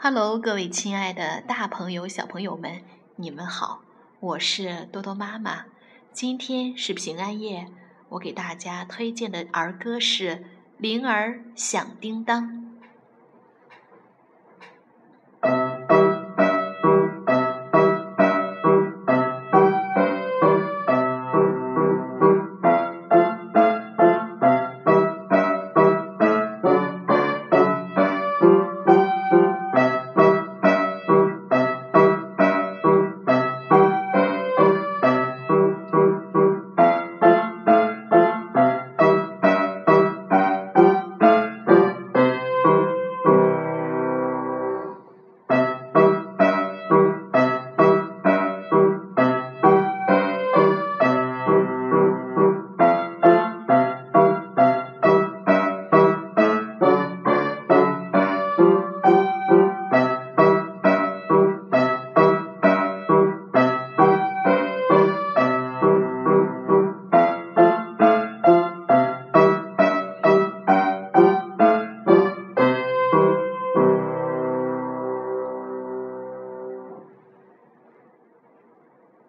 Hello，各位亲爱的大朋友、小朋友们，你们好，我是多多妈妈。今天是平安夜，我给大家推荐的儿歌是《铃儿响叮当》。